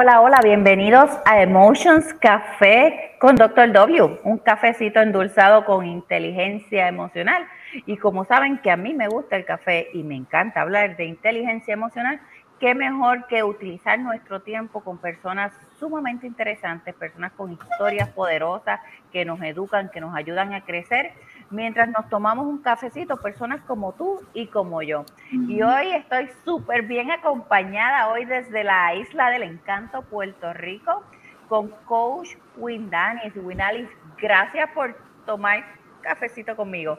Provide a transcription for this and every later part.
hola, hola, bienvenidos a Emotions Café con Dr. W, un cafecito endulzado con inteligencia emocional. Y como saben que a mí me gusta el café y me encanta hablar de inteligencia emocional, qué mejor que utilizar nuestro tiempo con personas sumamente interesantes, personas con historias poderosas que nos educan, que nos ayudan a crecer, mientras nos tomamos un cafecito, personas como tú y como yo. Y hoy estoy súper bien acompañada, hoy desde la Isla del Encanto, Puerto Rico, con Coach Windanis. Windanis, gracias por tomar cafecito conmigo.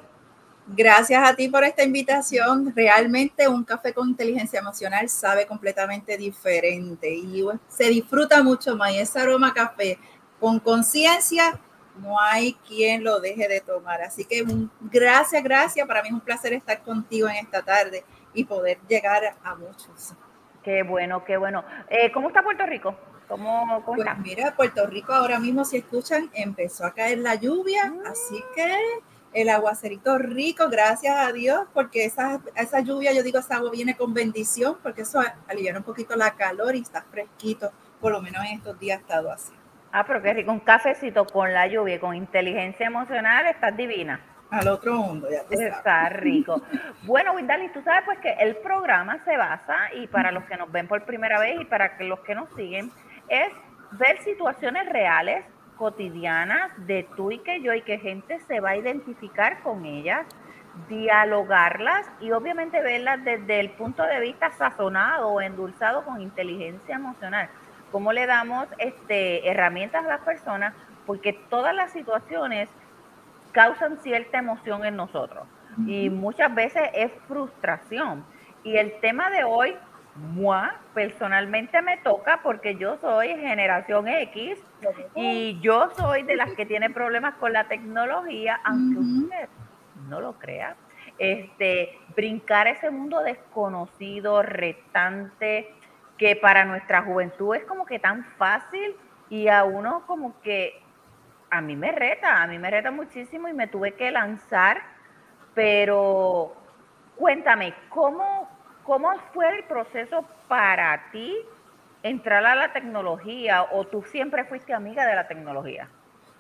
Gracias a ti por esta invitación. Realmente un café con inteligencia emocional sabe completamente diferente y se disfruta mucho más. Y ese aroma café con conciencia, no hay quien lo deje de tomar. Así que gracias, gracias. Para mí es un placer estar contigo en esta tarde y poder llegar a muchos. Qué bueno, qué bueno. Eh, ¿Cómo está Puerto Rico? ¿Cómo, pues Mira, Puerto Rico ahora mismo, si escuchan, empezó a caer la lluvia, mm. así que el aguacerito rico, gracias a Dios, porque esa, esa lluvia, yo digo, esa agua viene con bendición, porque eso alivia un poquito la calor y está fresquito, por lo menos en estos días ha estado así. Ah, pero qué rico, un cafecito con la lluvia y con inteligencia emocional, estás divina. Al otro mundo, ya te Está rico. Bueno, Windali, tú sabes pues que el programa se basa, y para los que nos ven por primera vez y para los que nos siguen, es ver situaciones reales cotidianas de tú y que yo y que gente se va a identificar con ellas, dialogarlas y obviamente verlas desde el punto de vista sazonado o endulzado con inteligencia emocional. ¿Cómo le damos este, herramientas a las personas? Porque todas las situaciones causan cierta emoción en nosotros y muchas veces es frustración. Y el tema de hoy, moi, personalmente me toca porque yo soy generación X y yo soy de las que tiene problemas con la tecnología, aunque usted no lo crea. Este, brincar ese mundo desconocido, retante, que para nuestra juventud es como que tan fácil y a uno como que a mí me reta, a mí me reta muchísimo y me tuve que lanzar, pero cuéntame, ¿cómo, cómo fue el proceso para ti entrar a la tecnología o tú siempre fuiste amiga de la tecnología?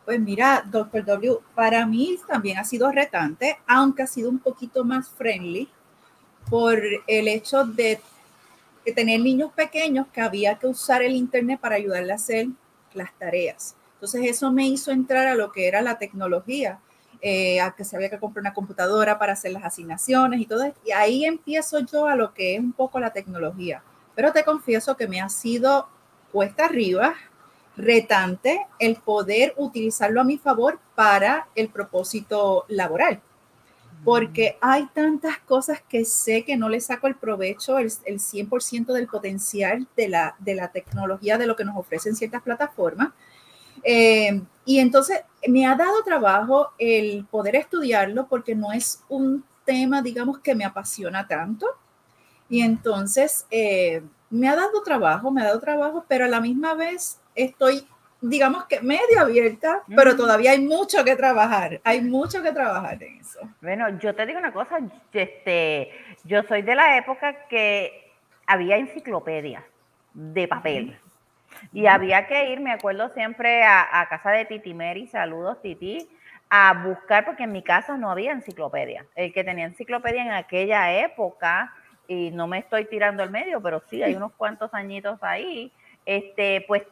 Pues mira, Doctor W, para mí también ha sido retante, aunque ha sido un poquito más friendly por el hecho de tener niños pequeños que había que usar el Internet para ayudarle a hacer las tareas. Entonces eso me hizo entrar a lo que era la tecnología, eh, a que se había que comprar una computadora para hacer las asignaciones y todo. Y ahí empiezo yo a lo que es un poco la tecnología pero te confieso que me ha sido cuesta arriba, retante, el poder utilizarlo a mi favor para el propósito laboral. Porque hay tantas cosas que sé que no le saco el provecho, el, 100% del potencial de la, de la tecnología, de lo que nos ofrecen ciertas plataformas. Eh, y entonces me ha dado trabajo el poder estudiarlo porque no es un tema, digamos, que me apasiona tanto y entonces eh, me ha dado trabajo, me ha dado trabajo, pero a la misma vez estoy, digamos que medio abierta, pero todavía hay mucho que trabajar, hay mucho que trabajar en eso. Bueno, yo te digo una cosa, este, yo soy de la época que había enciclopedias de papel. Y había que ir, me acuerdo siempre a, a casa de Titi Mary, saludos Titi, a buscar, porque en mi casa no había enciclopedia. El que tenía enciclopedia en aquella época y no me estoy tirando al medio, pero sí, hay unos cuantos añitos ahí, este, pues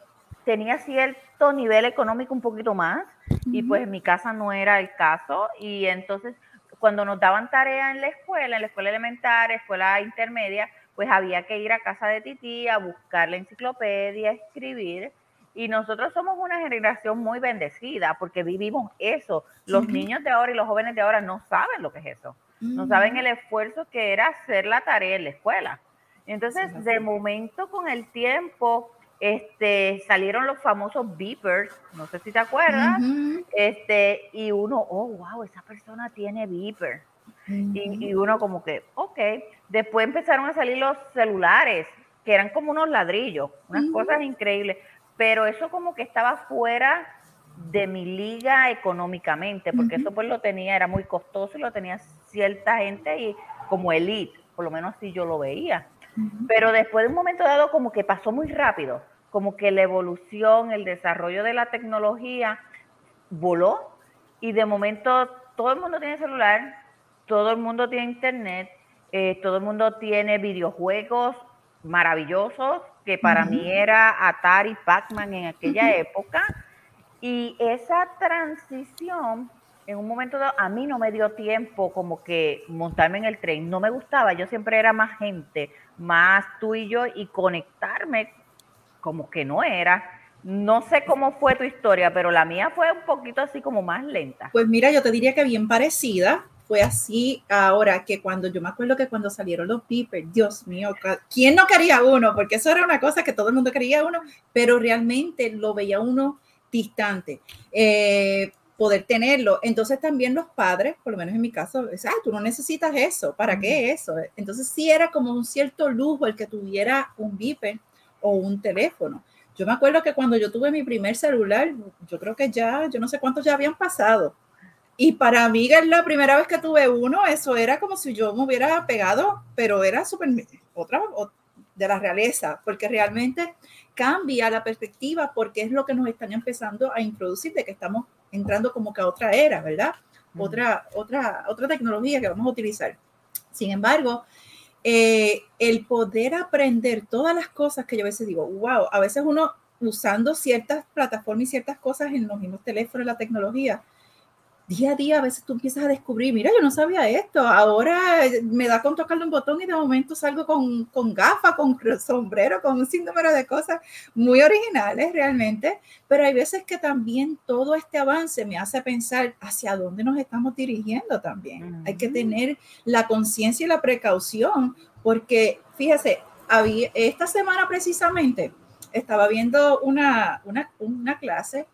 tenía cierto nivel económico un poquito más y pues en mi casa no era el caso y entonces cuando nos daban tarea en la escuela, en la escuela elemental, escuela intermedia, pues había que ir a casa de Titi a buscar la enciclopedia, escribir. Y nosotros somos una generación muy bendecida porque vivimos eso. Los niños de ahora y los jóvenes de ahora no saben lo que es eso no saben el esfuerzo que era hacer la tarea en la escuela. Entonces, de momento, con el tiempo, este, salieron los famosos beepers, no sé si te acuerdas, este, y uno, oh, wow, esa persona tiene beeper. y, uno como que, ok, después empezaron a salir los celulares, que eran como unos ladrillos, unas cosas increíbles, pero eso como que estaba fuera de mi liga económicamente, porque eso pues lo tenía, era muy costoso y lo tenía cierta gente y como elite, por lo menos así yo lo veía. Pero después de un momento dado como que pasó muy rápido. como que la evolución, el desarrollo de la tecnología voló y de momento todo el mundo tiene celular, todo el mundo tiene internet, eh, todo el mundo tiene videojuegos maravillosos, que para mí era Atari, Pac-Man en aquella época. Y esa transición, en un momento dado, a mí no me dio tiempo como que montarme en el tren, no me gustaba, yo siempre era más gente, más tú y yo, y conectarme como que no era. No sé cómo fue tu historia, pero la mía fue un poquito así como más lenta. Pues mira, yo te diría que bien parecida. Fue así ahora que cuando yo me acuerdo que cuando salieron los beepers, Dios mío, ¿quién no quería uno? Porque eso era una cosa que todo el mundo quería uno, pero realmente lo veía uno distante. Eh, poder tenerlo. Entonces también los padres, por lo menos en mi caso, ah, tú no necesitas eso, ¿para qué eso? Entonces sí era como un cierto lujo el que tuviera un beeper o un teléfono. Yo me acuerdo que cuando yo tuve mi primer celular, yo creo que ya, yo no sé cuántos ya habían pasado. Y para mí, la primera vez que tuve uno, eso era como si yo me hubiera pegado, pero era súper otra de la realeza, porque realmente cambia la perspectiva, porque es lo que nos están empezando a introducir, de que estamos entrando como que a otra era, ¿verdad? Otra, otra, otra tecnología que vamos a utilizar. Sin embargo, eh, el poder aprender todas las cosas que yo a veces digo, wow, a veces uno usando ciertas plataformas y ciertas cosas en los mismos teléfonos, la tecnología, día a día a veces tú empiezas a descubrir, mira, yo no sabía esto, ahora me da con tocarle un botón y de momento salgo con, con gafas, con sombrero, con un sinnúmero de cosas muy originales realmente, pero hay veces que también todo este avance me hace pensar hacia dónde nos estamos dirigiendo también. Hay que tener la conciencia y la precaución, porque fíjese, había, esta semana precisamente estaba viendo una, una, una clase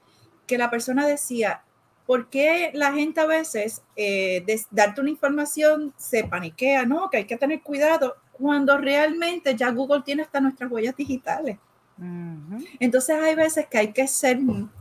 que la persona decía, ¿Por qué la gente a veces, eh, de darte una información, se paniquea? No, que hay que tener cuidado cuando realmente ya Google tiene hasta nuestras huellas digitales. Entonces hay veces que hay que ser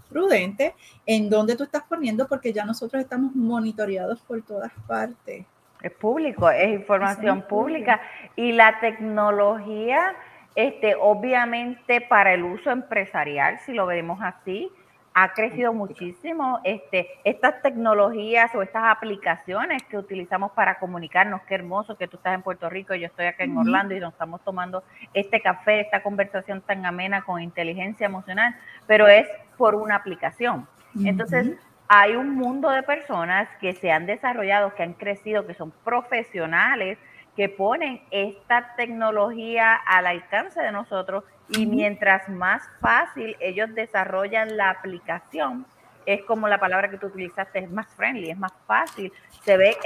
prudente en dónde tú estás poniendo porque ya nosotros estamos monitoreados por todas partes. Es público, es información pública y la tecnología, este, obviamente para el uso empresarial, si lo vemos así, ha crecido muchísimo. Este, estas tecnologías o estas aplicaciones que utilizamos para comunicarnos, qué hermoso que tú estás en Puerto Rico, yo estoy acá en Orlando y nos estamos tomando este café, esta conversación tan amena con inteligencia emocional, pero es por una aplicación. Entonces, hay un mundo de personas que se han desarrollado, que han crecido, que son profesionales, que ponen esta tecnología al alcance de nosotros y mientras más fácil ellos desarrollan la aplicación, es como la palabra que tú utilizaste, es más friendly, es más fácil, se ve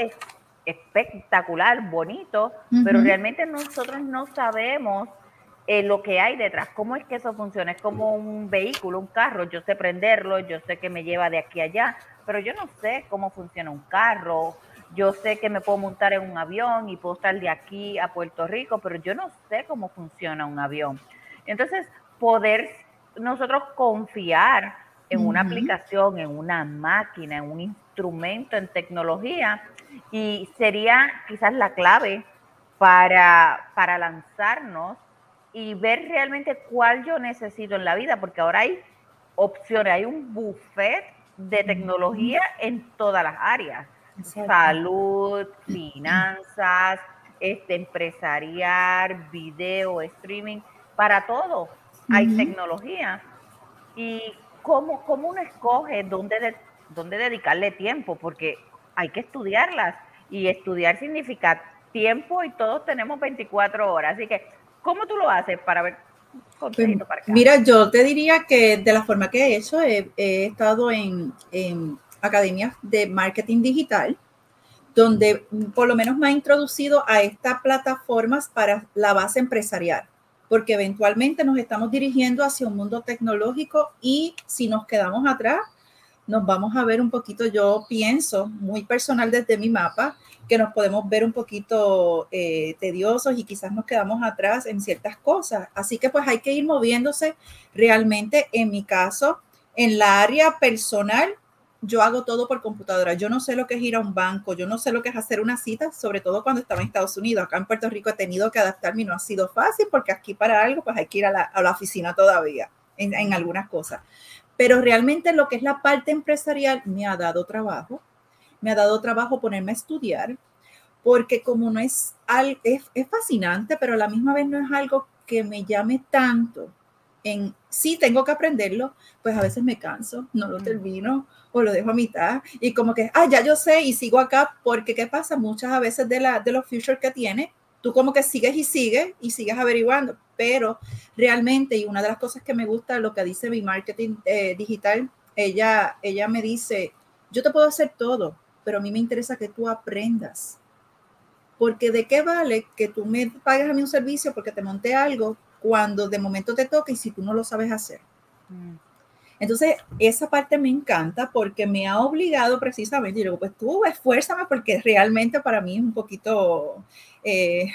espectacular, bonito, pero realmente nosotros no sabemos eh, lo que hay detrás, cómo es que eso funciona, es como un vehículo, un carro, yo sé prenderlo, yo sé que me lleva de aquí a allá, pero yo no sé cómo funciona un carro, yo sé que me puedo montar en un avión y puedo estar de aquí a Puerto Rico, pero yo no sé cómo funciona un avión. Entonces, poder nosotros confiar en una aplicación, en una máquina, en un instrumento, en tecnología, y sería quizás la clave para, para lanzarnos y ver realmente cuál yo necesito en la vida, porque ahora hay opciones, hay un buffet de tecnología en todas las áreas. Salud, finanzas, este, empresarial, video, streaming para todo hay tecnología. Y cómo, cómo uno escoge dónde, dónde dedicarle tiempo, porque hay que estudiarlas. Y estudiar significa tiempo y todos tenemos 24 horas. Así que, ¿cómo tú lo haces para ver? Pues, mira, yo te diría que de la forma que he hecho, he, estado en, en academias de marketing digital, donde por lo menos me ha introducido a estas plataformas para la base empresarial porque eventualmente nos estamos dirigiendo hacia un mundo tecnológico y si nos quedamos atrás, nos vamos a ver un poquito, yo pienso, muy personal desde mi mapa, que nos podemos ver un poquito eh, tediosos y quizás nos quedamos atrás en ciertas cosas. Así que pues hay que ir moviéndose realmente, en mi caso, en la área personal, yo hago todo por computadora. Yo no sé lo que es ir a un banco, yo no sé lo que es hacer una cita, sobre todo cuando estaba en Estados Unidos. Acá en Puerto Rico he tenido que adaptarme y no ha sido fácil porque aquí para algo pues hay que ir a la, oficina todavía en, en algunas cosas. Pero realmente lo que es la parte empresarial me ha dado trabajo, me ha dado trabajo ponerme a estudiar, porque como no es, es, es fascinante, pero a la misma vez no es algo que me llame tanto en sí tengo que aprenderlo, pues a veces me canso, no lo termino o lo dejo a mitad y como que, ah, ya yo sé y sigo acá porque ¿qué pasa? Muchas a veces de, la, de los features que tiene, tú como que sigues y sigues y sigues averiguando, pero realmente, y una de las cosas que me gusta, lo que dice mi marketing eh, digital, ella, ella me dice, yo te puedo hacer todo, pero a mí me interesa que tú aprendas. Porque de qué vale que tú me pagues a mí un servicio porque te monté algo cuando de momento te toca y si tú no lo sabes hacer. Mm. Entonces, esa parte me encanta porque me ha obligado precisamente, y digo, pues tú esfuérzame porque realmente para mí es un poquito eh,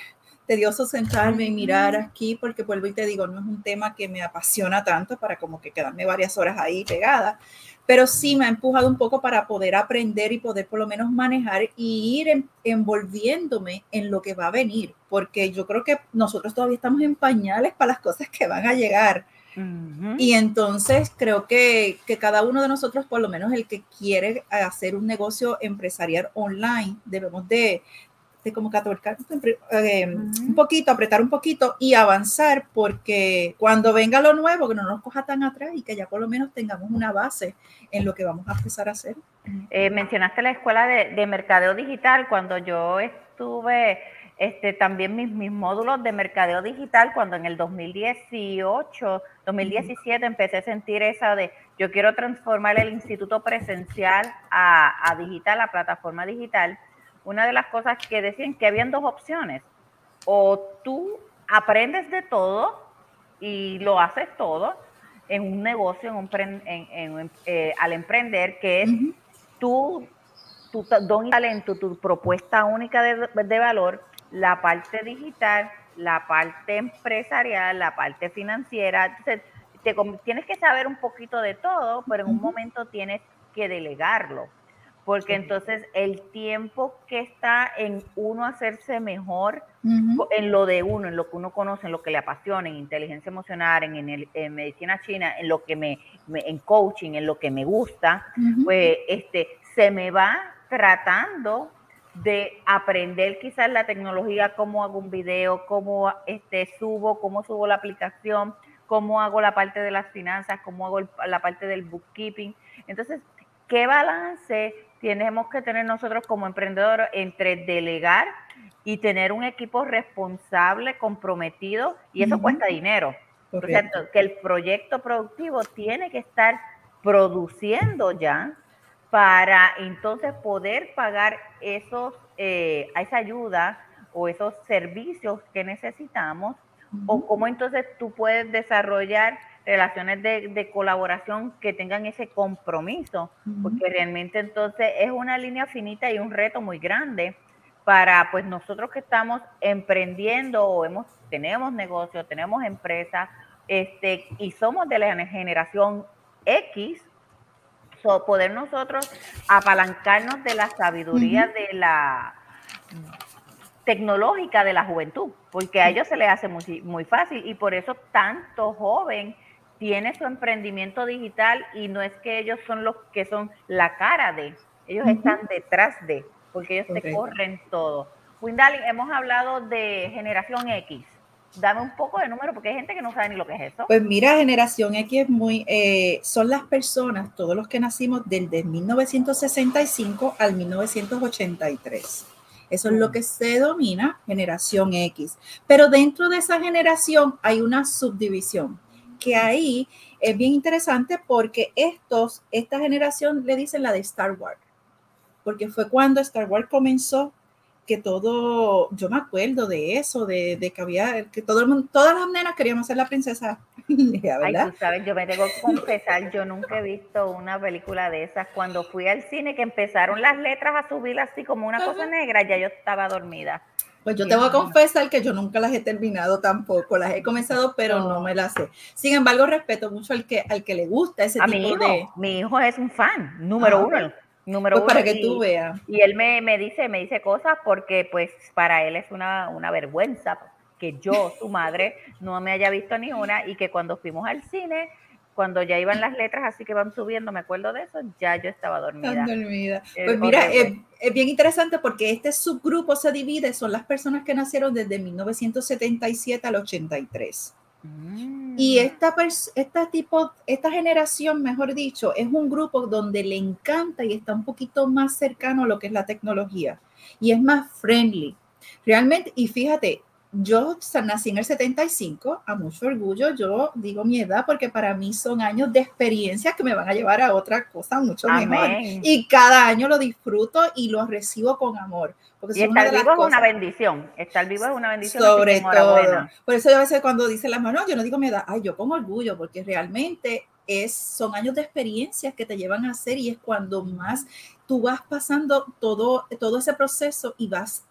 tedioso sentarme y mirar aquí porque vuelvo y te digo, no es un tema que me apasiona tanto para como que quedarme varias horas ahí pegada, pero sí me ha empujado un poco para poder aprender y poder por lo menos manejar y ir envolviéndome en lo que va a venir, porque yo creo que nosotros todavía estamos en pañales para las cosas que van a llegar. Y entonces creo que, que, cada uno de nosotros, por lo menos el que quiere hacer un negocio empresarial online, debemos de, de como que eh, un poquito, apretar un poquito y avanzar, porque cuando venga lo nuevo, que no nos coja tan atrás y que ya por lo menos tengamos una base en lo que vamos a empezar a hacer. Eh, mencionaste la escuela de, de, mercadeo digital, cuando yo estuve, este, también mis, mis módulos de mercadeo digital, cuando en el 2018, 2017 empecé a sentir esa de, yo quiero transformar el instituto presencial a, a digital, a plataforma digital una de las cosas que decían que habían dos opciones. O tú aprendes de todo y lo haces todo en un negocio, en un, eh, al emprender, que es tu, don y talento, tu propuesta única de, valor, la parte digital, la parte empresarial, la parte financiera. Entonces, te, tienes que saber un poquito de todo, pero en un momento tienes que delegarlo porque entonces el tiempo que está en uno hacerse mejor en lo de uno, en lo que uno conoce, en lo que le apasiona, en inteligencia emocional, en, en, medicina china, en lo que me, en coaching, en lo que me gusta, pues este se me va tratando de aprender quizás la tecnología, cómo hago un video, cómo este, subo, cómo subo la aplicación, cómo hago la parte de las finanzas, cómo hago la parte del bookkeeping. Entonces, ¿qué balance tenemos que tener nosotros como emprendedores entre delegar y tener un equipo responsable, comprometido, y eso cuesta dinero. Por cierto, que el proyecto productivo tiene que estar produciendo ya para entonces poder pagar esos, eh, esa ayuda o esos servicios que necesitamos, o cómo entonces tú puedes desarrollar relaciones de, colaboración que tengan ese compromiso, porque realmente entonces es una línea finita y un reto muy grande para pues nosotros que estamos emprendiendo o hemos, tenemos negocio, tenemos empresa, este, y somos de la generación X, poder nosotros apalancarnos de la sabiduría de la tecnológica de la juventud, porque a ellos se les hace muy, muy fácil y por eso tanto joven tiene su emprendimiento digital y no es que ellos son los que son la cara de, ellos están detrás de, porque ellos te corren todo. Windali, hemos hablado de generación X. Dame un poco de número porque hay gente que no sabe ni lo que es eso. Pues mira, generación X es muy, eh, son las personas, todos los que nacimos desde 1965 al 1983. Eso es lo que se domina generación X. Pero dentro de esa generación hay una subdivisión que ahí es bien interesante porque estos, esta generación le dicen la de Star Wars, porque fue cuando Star Wars comenzó que todo, yo me acuerdo de eso, de, de que había, que todo el mundo, todas las nenas queríamos ser la princesa. ¿verdad? Ay, sabes, yo me tengo que confesar, yo nunca he visto una película de esas. Cuando fui al cine, que empezaron las letras a subir así como una cosa negra, ya yo estaba dormida. Pues yo te voy a confesar que yo nunca las he terminado tampoco, las he comenzado, pero no, me las sé. Sin embargo, respeto mucho al que, al que le gusta ese tipo mi hijo, de... Mi hijo es un fan, número ah, uno. Número pues para que tú veas. Y él me, me, dice, me dice cosas porque pues para él es una, una vergüenza que yo, su madre, no me haya visto ni una y que cuando fuimos al cine cuando ya iban las letras así que van subiendo, me acuerdo de eso, ya yo estaba dormida. dormida. Pues mira, es, bien interesante porque este subgrupo se divide, son las personas que nacieron desde 1977 al 83. Mm. Y esta, esta, tipo, esta generación, mejor dicho, es un grupo donde le encanta y está un poquito más cercano a lo que es la tecnología y es más friendly. Realmente, y fíjate, yo nací en el 75, a mucho orgullo, yo digo mi edad porque para mí son años de experiencia que me van a llevar a otra cosa mucho mejor. Y cada año lo disfruto y lo recibo con amor. Porque y estar vivo es una bendición, estar vivo es una bendición. Sobre todo. Por eso yo a veces cuando dicen las manos, yo no digo mi edad, ay, yo con orgullo, porque realmente es, son años de experiencias que te llevan a hacer y es cuando más tú vas pasando todo, todo ese proceso y vas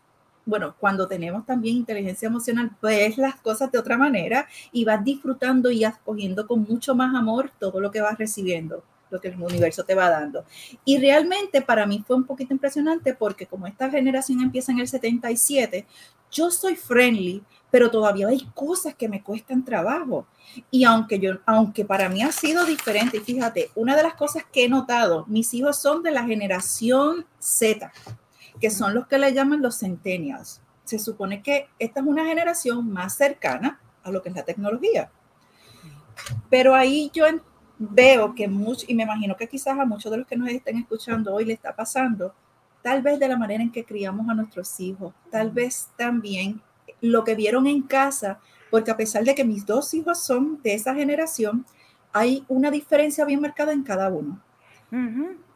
bueno, cuando tenemos también inteligencia emocional, ves las cosas de otra manera y vas disfrutando y escogiendo con mucho más amor todo lo que vas recibiendo, lo que el universo te va dando. Y realmente para mí fue un poquito impresionante porque como esta generación empieza en el 77, yo soy friendly, pero todavía hay cosas que me cuestan trabajo. Y aunque yo, aunque para mí ha sido diferente, fíjate, una de las cosas que he notado, mis hijos son de la generación Z que son los que le llaman los centennials. Se supone que esta es una generación más cercana a lo que es la tecnología. Pero ahí yo veo que mucho, y me imagino que quizás a muchos de los que nos estén escuchando hoy le está pasando, tal vez de la manera en que criamos a nuestros hijos, tal vez también lo que vieron en casa, porque a pesar de que mis dos hijos son de esa generación, hay una diferencia bien marcada en cada uno.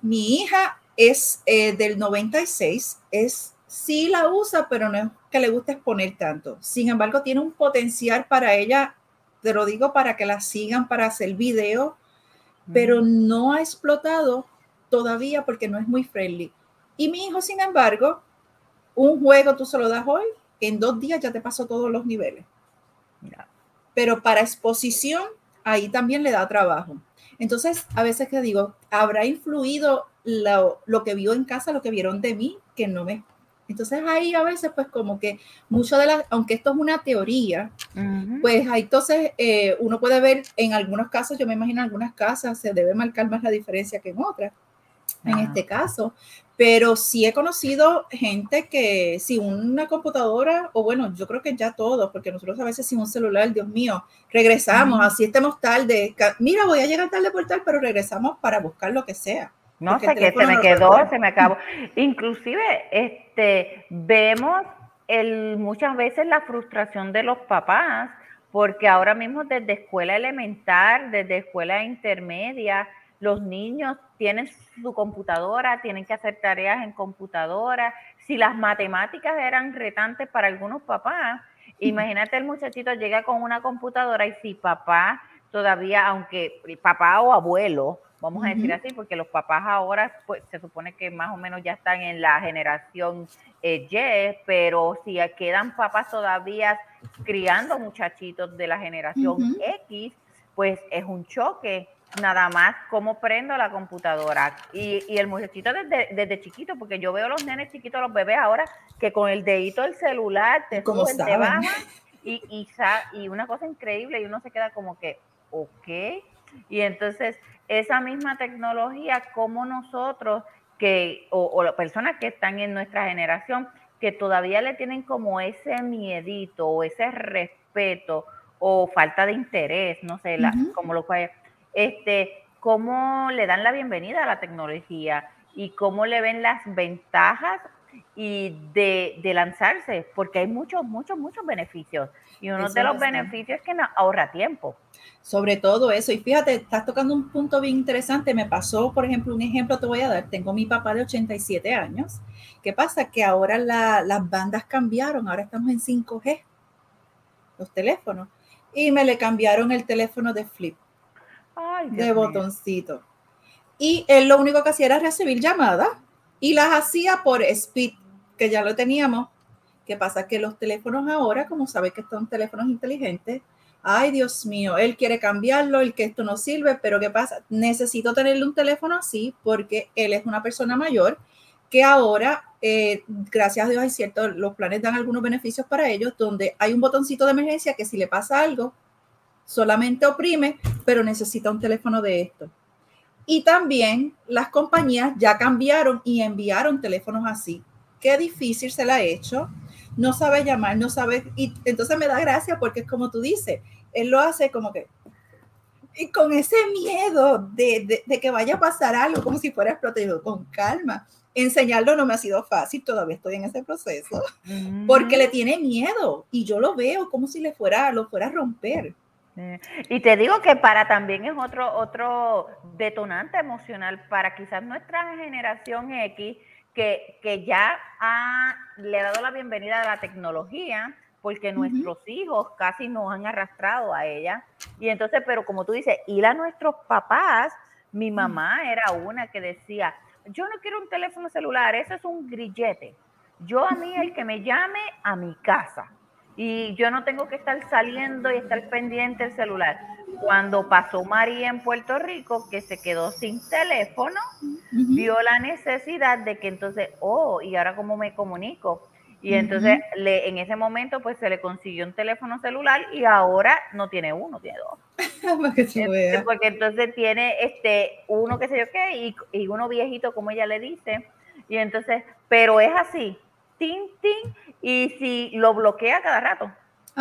Mi hija es eh, del 96, es sí la usa, pero no es que le guste exponer tanto. Sin embargo, tiene un potencial para ella, te lo digo para que la sigan, para hacer video, pero no ha explotado todavía porque no es muy friendly. Y mi hijo, sin embargo, un juego tú se lo das hoy, en dos días ya te pasó todos los niveles. Pero para exposición, ahí también le da trabajo. Entonces, a veces que digo, ¿habrá influido lo, lo, que vio en casa, lo que vieron de mí, que no me... Entonces ahí a veces pues como que mucho de las, aunque esto es una teoría, pues ahí entonces eh, uno puede ver en algunos casos, yo me imagino en algunas casas se debe marcar más la diferencia que en otras, en este caso, pero sí he conocido gente que si una computadora, o bueno, yo creo que ya todos, porque nosotros a veces sin un celular, Dios mío, regresamos, así estemos tarde, mira, voy a llegar tarde por tal, pero regresamos para buscar lo que sea. No sé qué se me quedó, se me acabó. Inclusive, este, vemos el, muchas veces la frustración de los papás, porque ahora mismo desde escuela elemental, desde escuela intermedia, los niños tienen su computadora, tienen que hacer tareas en computadora. Si las matemáticas eran retantes para algunos papás, imagínate el muchachito llega con una computadora y si papá todavía, aunque papá o abuelo, vamos a decir así, porque los papás ahora pues, se supone que más o menos ya están en la generación eh, Y, pero si quedan papás todavía criando muchachitos de la generación X, pues es un choque nada más cómo prendo la computadora. Y, el muchachito desde, desde, chiquito, porque yo veo los nenes chiquitos, los bebés ahora, que con el dedito del celular te suben, te bajan, y, y, y una cosa increíble, y uno se queda como que, ok. Y entonces esa misma tecnología, como nosotros, que, o, las personas que están en nuestra generación, que todavía le tienen como ese miedito o ese respeto o falta de interés, no sé, como lo cual, este, cómo le dan la bienvenida a la tecnología y cómo le ven las ventajas y de, de lanzarse, porque hay muchos, muchos, muchos beneficios. Y uno de los beneficios es que nos ahorra tiempo. Sobre todo eso. Y fíjate, estás tocando un punto bien interesante. Me pasó, por ejemplo, un ejemplo te voy a dar. Tengo mi papá de 87 años. ¿Qué pasa? Que ahora las bandas cambiaron. Ahora estamos en 5G, los teléfonos. Y me le cambiaron el teléfono de flip, de botoncito. Y él lo único que hacía era recibir llamadas y las hacía por speed, que ya lo teníamos ¿Qué pasa? Que los teléfonos ahora, como sabes que son teléfonos inteligentes, ay Dios mío, él quiere cambiarlo, el que esto no sirve, pero ¿qué pasa? Necesito tenerle un teléfono así porque él es una persona mayor que ahora, eh, gracias a Dios, hay cierto, los planes dan algunos beneficios para ellos, donde hay un botoncito de emergencia que si le pasa algo, solamente oprime, pero necesita un teléfono de esto. Y también las compañías ya cambiaron y enviaron teléfonos así. Qué difícil se la ha hecho. No sabe llamar, no sabe. Y entonces me da gracia porque es como tú dices, él lo hace como que. Y con ese miedo de, de, que vaya a pasar algo, como si fuera explotado, con calma. Enseñarlo no me ha sido fácil, todavía estoy en ese proceso, porque le tiene miedo y yo lo veo como si le fuera, lo fuera a romper. Y te digo que para también es otro, otro detonante emocional para quizás nuestra generación X, que, que ya ha, le ha dado la bienvenida a la tecnología, porque nuestros hijos casi nos han arrastrado a ella. Y entonces, pero como tú dices, ir a nuestros papás, mi mamá era una que decía, yo no quiero un teléfono celular, eso es un grillete. Yo a mí el que me llame a mi casa y yo no tengo que estar saliendo y estar pendiente del celular. Cuando pasó María en Puerto Rico, que se quedó sin teléfono, vio la necesidad de que entonces, oh, ¿y ahora cómo me comunico? Y entonces le, en ese momento pues se le consiguió un teléfono celular y ahora no tiene uno, tiene dos. Este, porque entonces tiene este uno que sé yo qué y, y uno viejito como ella le dice. Y entonces, pero es así, tin, tin, y si lo bloquea cada rato.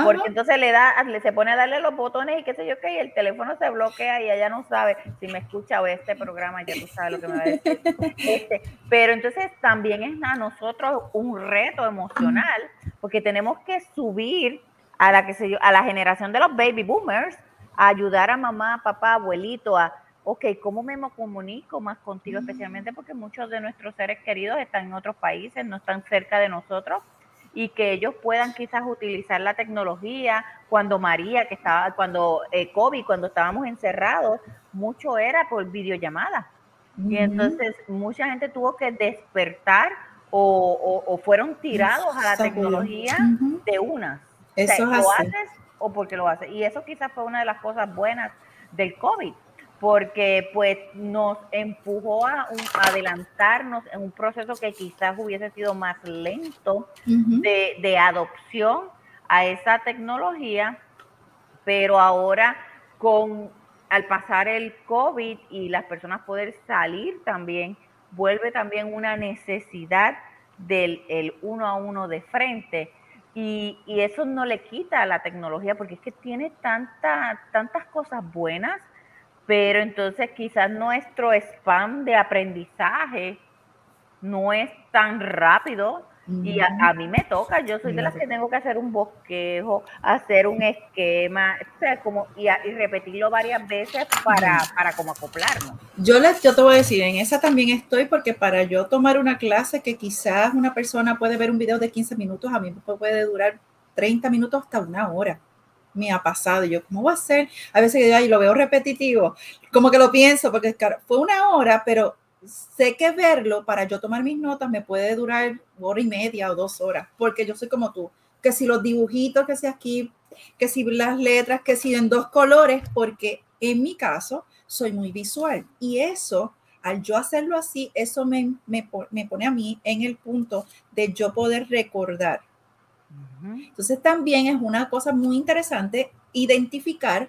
Porque entonces le da, le, se pone a darle los botones y qué sé yo qué, y el teléfono se bloquea y ella no sabe si me escucha o este programa, ya tú sabes lo que me va a decir. Este, pero entonces también es a nosotros un reto emocional, porque tenemos que subir a la que sé yo, a la generación de los baby boomers, a ayudar a mamá, papá, abuelito, a ok, ¿cómo me comunico más contigo? Especialmente porque muchos de nuestros seres queridos están en otros países, no están cerca de nosotros y que ellos puedan quizás utilizar la tecnología. Cuando María, que estaba, cuando eh, COVID, cuando estábamos encerrados, mucho era por videollamada. Y entonces mucha gente tuvo que despertar o, fueron tirados a la tecnología de una. Eso lo haces o porque lo haces. Y eso quizás fue una de las cosas buenas del COVID, porque pues nos empujó a, adelantarnos en un proceso que quizás hubiese sido más lento de, adopción a esa tecnología, pero ahora con al pasar el COVID y las personas poder salir también, vuelve también una necesidad del el uno a uno de frente. Y, y, eso no le quita a la tecnología porque es que tiene tanta, tantas cosas buenas pero entonces quizás nuestro spam de aprendizaje no es tan rápido y a, mí me toca, yo soy de las que tengo que hacer un bosquejo, hacer un esquema, o sea, como, y, repetirlo varias veces para, para como acoplarnos. Yo, les, yo te voy a decir, en esa también estoy porque para yo tomar una clase que quizás una persona puede ver un video de 15 minutos, a mí puede durar 30 minutos hasta una hora me ha pasado. yo, ¿cómo va a ser? A veces yo lo veo repetitivo, como que lo pienso, porque fue una hora, pero sé que verlo para yo tomar mis notas me puede durar hora y media o dos horas, porque yo soy como tú, que si los dibujitos, que si aquí, que si las letras, que si en dos colores, porque en mi caso soy muy visual y eso, al yo hacerlo así, eso me, me, me pone a mí en el punto de yo poder recordar entonces también es una cosa muy interesante identificar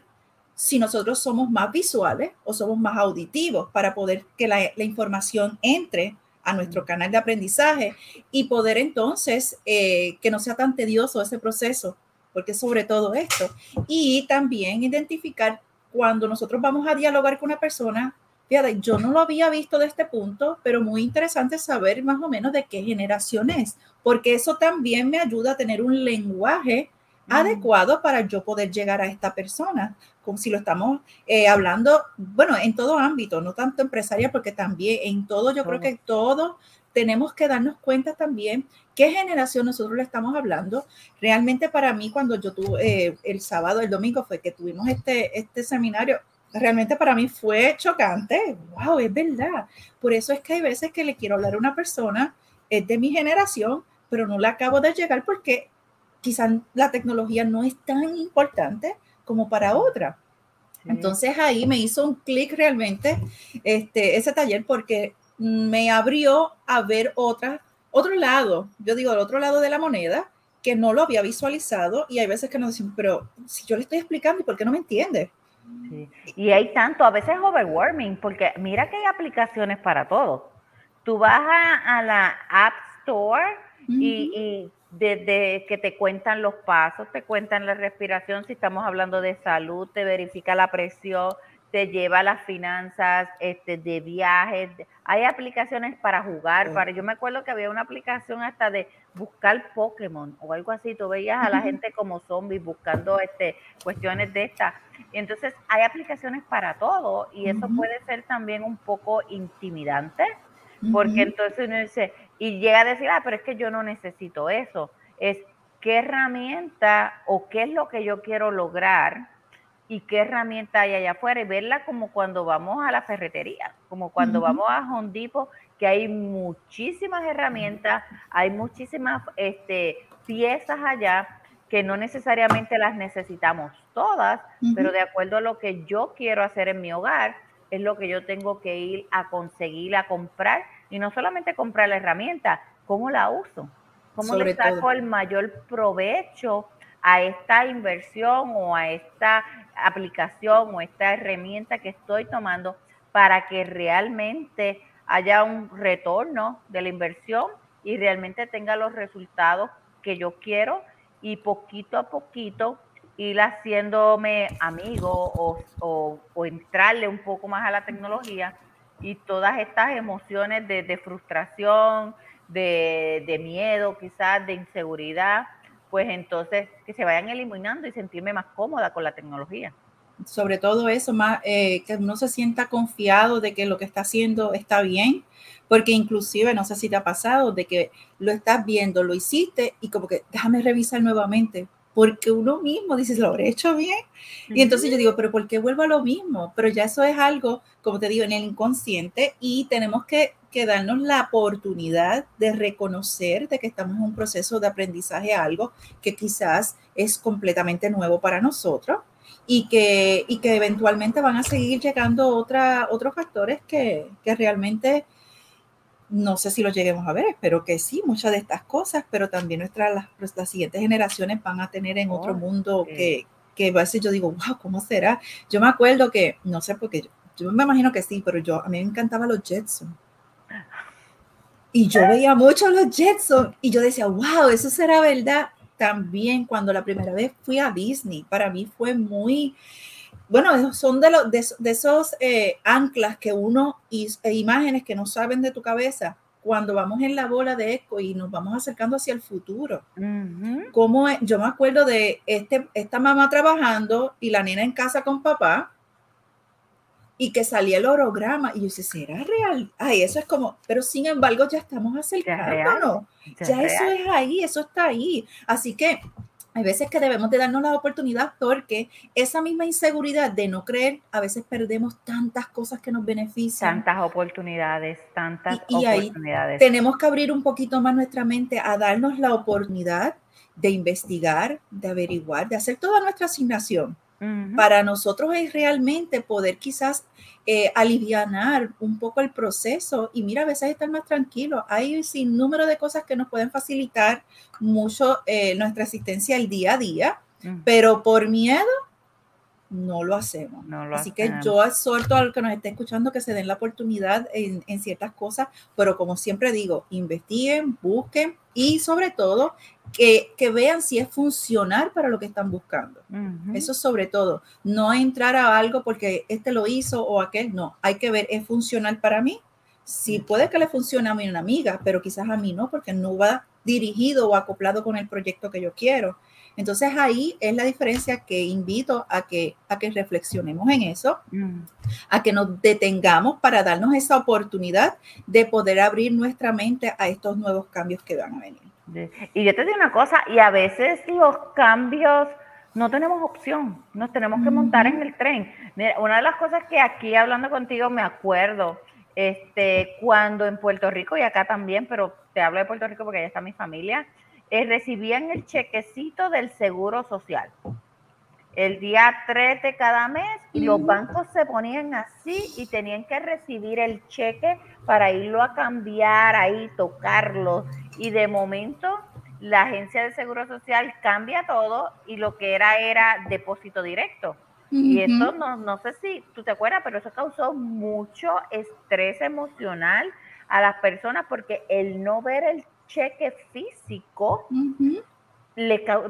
si nosotros somos más visuales o somos más auditivos para poder que la, información entre a nuestro canal de aprendizaje y poder entonces eh, que no sea tan tedioso ese proceso, porque sobre todo esto. Y también identificar cuando nosotros vamos a dialogar con una persona, Fíjate, yo no lo había visto de este punto, pero muy interesante saber más o menos de qué generación es, porque eso también me ayuda a tener un lenguaje mm. adecuado para yo poder llegar a esta persona, como si lo estamos eh, hablando, bueno, en todo ámbito, no tanto empresarial, porque también en todo, yo creo que todo tenemos que darnos cuenta también qué generación nosotros le estamos hablando. Realmente para mí, cuando yo tuve eh, el sábado, el domingo, fue que tuvimos este, este seminario, realmente para mí fue chocante. Wow, es verdad. Por eso es que hay veces que le quiero hablar a una persona, es de mi generación, pero no la acabo de llegar porque quizás la tecnología no es tan importante como para otra. Entonces ahí me hizo un clic realmente este, ese taller porque me abrió a ver otra, otro lado, yo digo, el otro lado de la moneda, que no lo había visualizado y hay veces que nos dicen, pero si yo le estoy explicando, ¿y por qué no me entiende? Y hay tanto, a veces overwhelming, porque mira que hay aplicaciones para todo. Tú vas a, la App Store y, y desde que te cuentan los pasos, te cuentan la respiración, si estamos hablando de salud, te verifica la presión, te lleva las finanzas este, de viajes. Hay aplicaciones para jugar. Para, yo me acuerdo que había una aplicación hasta de buscar Pokémon o algo así. Tú veías a la gente como zombies buscando este, cuestiones de estas. Entonces hay aplicaciones para todo y eso puede ser también un poco intimidante porque entonces uno dice, y llega a decir, ah, pero es que yo no necesito eso. Es qué herramienta o qué es lo que yo quiero lograr y qué herramienta hay allá afuera y verla como cuando vamos a la ferretería, como cuando vamos a Hondipo, que hay muchísimas herramientas, hay muchísimas este, piezas allá que no necesariamente las necesitamos todas, pero de acuerdo a lo que yo quiero hacer en mi hogar, es lo que yo tengo que ir a conseguir, a comprar, y no solamente comprar la herramienta, ¿cómo la uso? ¿Cómo le saco el mayor provecho a esta inversión o a esta aplicación o esta herramienta que estoy tomando para que realmente haya un retorno de la inversión y realmente tenga los resultados que yo quiero y poquito a poquito ir haciéndome amigo o, entrarle un poco más a la tecnología y todas estas emociones de, frustración, de, miedo, quizás de inseguridad, pues entonces que se vayan eliminando y sentirme más cómoda con la tecnología. Sobre todo eso, más eh, que uno se sienta confiado de que lo que está haciendo está bien, porque inclusive, no sé si te ha pasado, de que lo estás viendo, lo hiciste y como que déjame revisar nuevamente, porque uno mismo dice, lo habré hecho bien. Y entonces yo digo, pero ¿por qué vuelvo a lo mismo? Pero ya eso es algo, como te digo, en el inconsciente y tenemos que, que darnos la oportunidad de reconocer de que estamos en un proceso de aprendizaje algo que quizás es completamente nuevo para nosotros y que, y que eventualmente van a seguir llegando otra, otros factores que, que realmente no sé si lo lleguemos a ver, espero que sí, muchas de estas cosas, pero también nuestras, las, pues, las siguientes generaciones van a tener en otro mundo que, que a veces yo digo, wow, ¿cómo será? Yo me acuerdo que, no sé por qué, yo, yo me imagino que sí, pero yo, a mí me encantaban los Jetson. Y yo veía mucho los Jetson y yo decía, wow, eso será verdad. También cuando la primera vez fui a Disney, para mí fue muy, bueno, son de, los, de, esos eh, anclas que uno, y, e imágenes que no saben de tu cabeza cuando vamos en la bola de eco y nos vamos acercando hacia el futuro. Como yo me acuerdo de este, esta mamá trabajando y la nena en casa con papá y que salía el orograma y yo decía, ¿será real? Ay, eso es como, pero sin embargo ya estamos acercándonos. Ya, ya eso es ahí, eso está ahí. Así que hay veces que debemos de darnos la oportunidad porque esa misma inseguridad de no creer, a veces perdemos tantas cosas que nos benefician. Tantas oportunidades, tantas y, oportunidades. tenemos que abrir un poquito más nuestra mente a darnos la oportunidad de investigar, de averiguar, de hacer toda nuestra asignación. Para nosotros es realmente poder quizás eh, alivianar un poco el proceso y mira, a veces estar más tranquilo. Hay sin número de cosas que nos pueden facilitar mucho eh, nuestra existencia el día a día, pero por miedo no lo hacemos. Así que yo exhorto al que nos esté escuchando que se den la oportunidad en, en, ciertas cosas, pero como siempre digo, investiguen, busquen y sobre todo que, que, vean si es funcional para lo que están buscando. Eso sobre todo, no entrar a algo porque este lo hizo o aquel, no, hay que ver, ¿es funcional para mí? Si puede que le funcione a mi amiga, pero quizás a mí no, porque no va dirigido o acoplado con el proyecto que yo quiero. Entonces ahí es la diferencia que invito a que, a que reflexionemos en eso, a que nos detengamos para darnos esa oportunidad de poder abrir nuestra mente a estos nuevos cambios que van a venir. Y yo te digo una cosa, y a veces los cambios no tenemos opción, nos tenemos que montar en el tren. una de las cosas que aquí hablando contigo me acuerdo, este, cuando en Puerto Rico y acá también, pero te hablo de Puerto Rico porque allá está mi familia, eh, recibían el chequecito del Seguro Social el día 3 de cada mes y los bancos se ponían así y tenían que recibir el cheque para irlo a cambiar, ahí tocarlo. Y de momento la agencia de seguro social cambia todo y lo que era era depósito directo. Y esto no, no sé si tú te acuerdas, pero eso causó mucho estrés emocional a las personas porque el no ver el cheque físico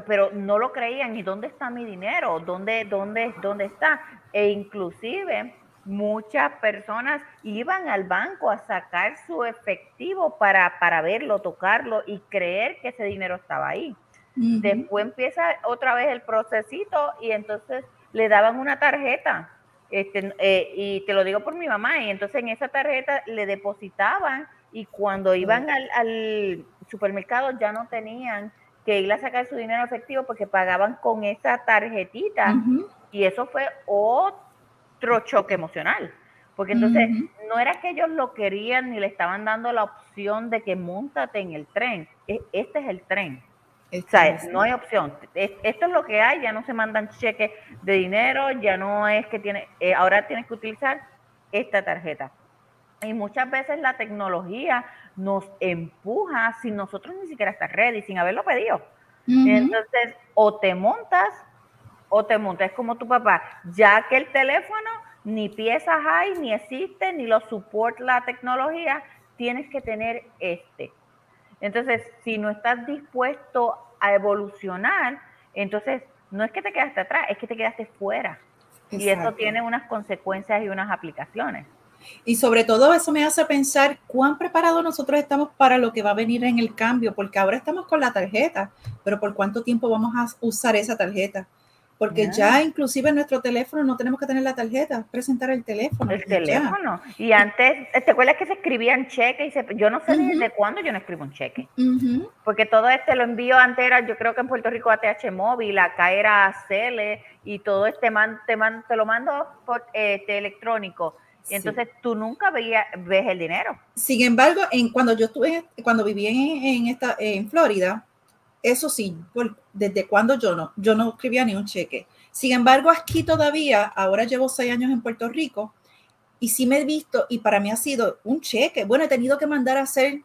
pero no lo creían, ¿y dónde está mi dinero? ¿Dónde, dónde, dónde está? E inclusive muchas personas iban al banco a sacar su efectivo para, para verlo, tocarlo y creer que ese dinero estaba ahí. Después empieza otra vez el procesito y entonces le daban una tarjeta. Este, eh, y te lo digo por mi mamá, y entonces en esa tarjeta le depositaban y cuando iban al, al supermercado ya no tenían que ir a sacar su dinero efectivo porque pagaban con esa tarjetita y eso fue otro choque emocional. Porque entonces no era que ellos lo querían ni le estaban dando la opción de que montate en el tren. E, este es el tren. O sea, no hay opción. Esto es lo que hay, ya no se mandan cheques de dinero, ya no es que tiene, eh, ahora tienes que utilizar esta tarjeta. Y muchas veces la tecnología nos empuja sin nosotros ni siquiera estar ready, sin haberlo pedido. Entonces, o te montas o te montas como tu papá, ya que el teléfono ni piezas hay, ni existe, ni lo soporta la tecnología, tienes que tener este. Entonces, si no estás dispuesto a evolucionar, entonces no es que te quedaste atrás, es que te quedaste fuera. Y eso tiene unas consecuencias y unas aplicaciones. Y sobre todo eso me hace pensar cuán preparados nosotros estamos para lo que va a venir en el cambio, porque ahora estamos con la tarjeta, pero ¿por cuánto tiempo vamos a usar esa tarjeta? Porque ya inclusive en nuestro teléfono no tenemos que tener la tarjeta, presentar el teléfono. El teléfono. Y antes, ¿te acuerdas que se escribían cheques? Y yo no sé desde cuándo yo no escribo un cheque. Porque todo este lo envío antes era, yo creo que en Puerto Rico ATH móvil, acá era Cele y todo este man, te, te lo mando por este, electrónico. Y entonces tú nunca veías, ves el dinero. Sin embargo, en, cuando yo estuve, cuando viví en, esta, en Florida, eso sí, desde cuando yo no, yo no escribía ni un cheque. Sin embargo, aquí todavía, ahora llevo seis años en Puerto Rico y sí me he visto y para mí ha sido un cheque. Bueno, he tenido que mandar a hacer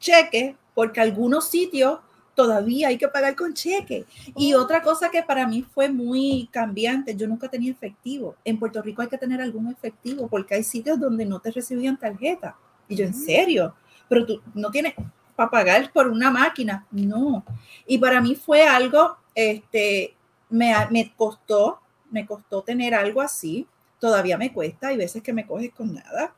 cheque porque algunos sitios todavía hay que pagar con cheque. Y oh. otra cosa que para mí fue muy cambiante, yo nunca tenía efectivo. En Puerto Rico hay que tener algún efectivo porque hay sitios donde no te recibían tarjeta. Y yo, ¿en mm. serio? Pero tú no tienes para pagar por una máquina. No. Y para mí fue algo, este, me, me costó, me costó tener algo así. Todavía me cuesta, hay veces que me coges con nada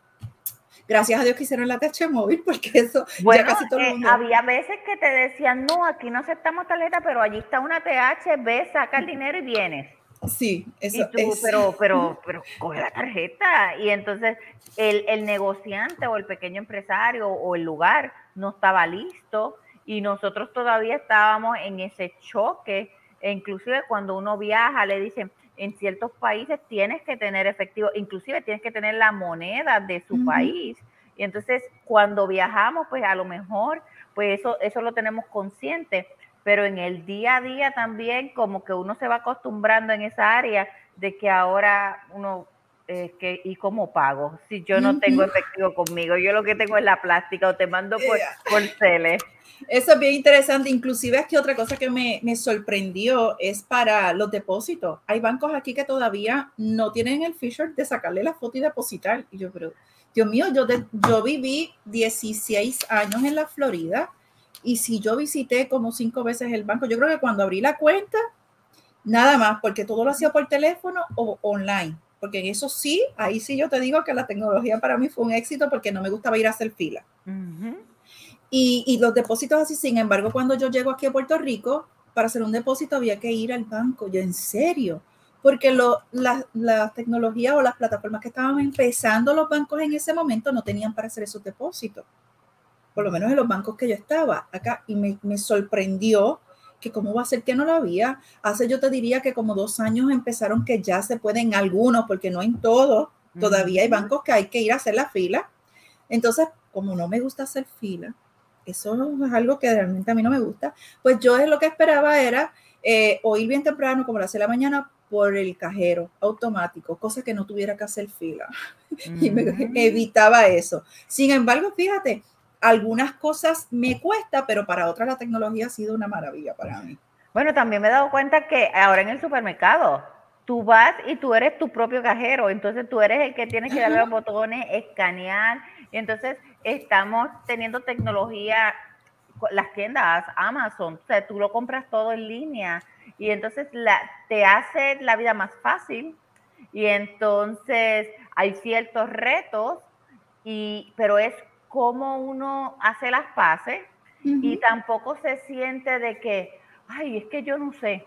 gracias a Dios que hicieron la TH móvil, porque eso ya casi todo el eh, mundo. había veces que te decían, no, aquí no aceptamos tarjeta, pero allí está una TH, ve, saca el dinero y vienes. Sí, eso es. Pero, pero, pero coge la tarjeta. Y entonces el, el negociante o el pequeño empresario o el lugar no estaba listo y nosotros todavía estábamos en ese choque. E inclusive cuando uno viaja le dicen, en ciertos países tienes que tener efectivo, inclusive tienes que tener la moneda de su país. Y entonces cuando viajamos, pues a lo mejor, pues eso, eso lo tenemos consciente, pero en el día a día también como que uno se va acostumbrando en esa área de que ahora uno, eh, que, ¿y cómo pago? Si yo no tengo efectivo conmigo, yo lo que tengo es la plástica o te mando por, por tele. Eso es bien interesante. Inclusive aquí otra cosa que me, me, sorprendió es para los depósitos. Hay bancos aquí que todavía no tienen el feature de sacarle la foto y depositar. Y yo, pero, Dios mío, yo, yo viví 16 años en la Florida y si yo visité como cinco veces el banco, yo creo que cuando abrí la cuenta, nada más, porque todo lo hacía por teléfono o online. Porque en eso sí, ahí sí yo te digo que la tecnología para mí fue un éxito porque no me gustaba ir a hacer fila. Y, los depósitos así, sin embargo, cuando yo llego aquí a Puerto Rico, para hacer un depósito había que ir al banco. Yo, en serio, porque lo, la, la, tecnología o las plataformas que estaban empezando los bancos en ese momento no tenían para hacer esos depósitos. Por lo menos en los bancos que yo estaba acá. Y me, me sorprendió que cómo va a ser que no lo había. Hace yo te diría que como dos años empezaron que ya se pueden algunos, porque no en todos. Todavía hay bancos que hay que ir a hacer la fila. Entonces, como no me gusta hacer fila, eso es algo que realmente a mí no me gusta. Pues yo es lo que esperaba era eh, o ir bien temprano, como las 6 de la mañana, por el cajero automático, cosa que no tuviera que hacer fila. y me evitaba eso. Sin embargo, fíjate, algunas cosas me cuesta, pero para otras la tecnología ha sido una maravilla para mí. Bueno, también me he dado cuenta que ahora en el supermercado, tú vas y tú eres tu propio cajero, entonces tú eres el que tiene que darle los botones, escanear, y entonces estamos teniendo tecnología, las tiendas, Amazon, o sea, tú lo compras todo en línea y entonces la, te hace la vida más fácil y entonces hay ciertos retos, y, pero es como uno hace las paces y tampoco se siente de que, ay, es que yo no sé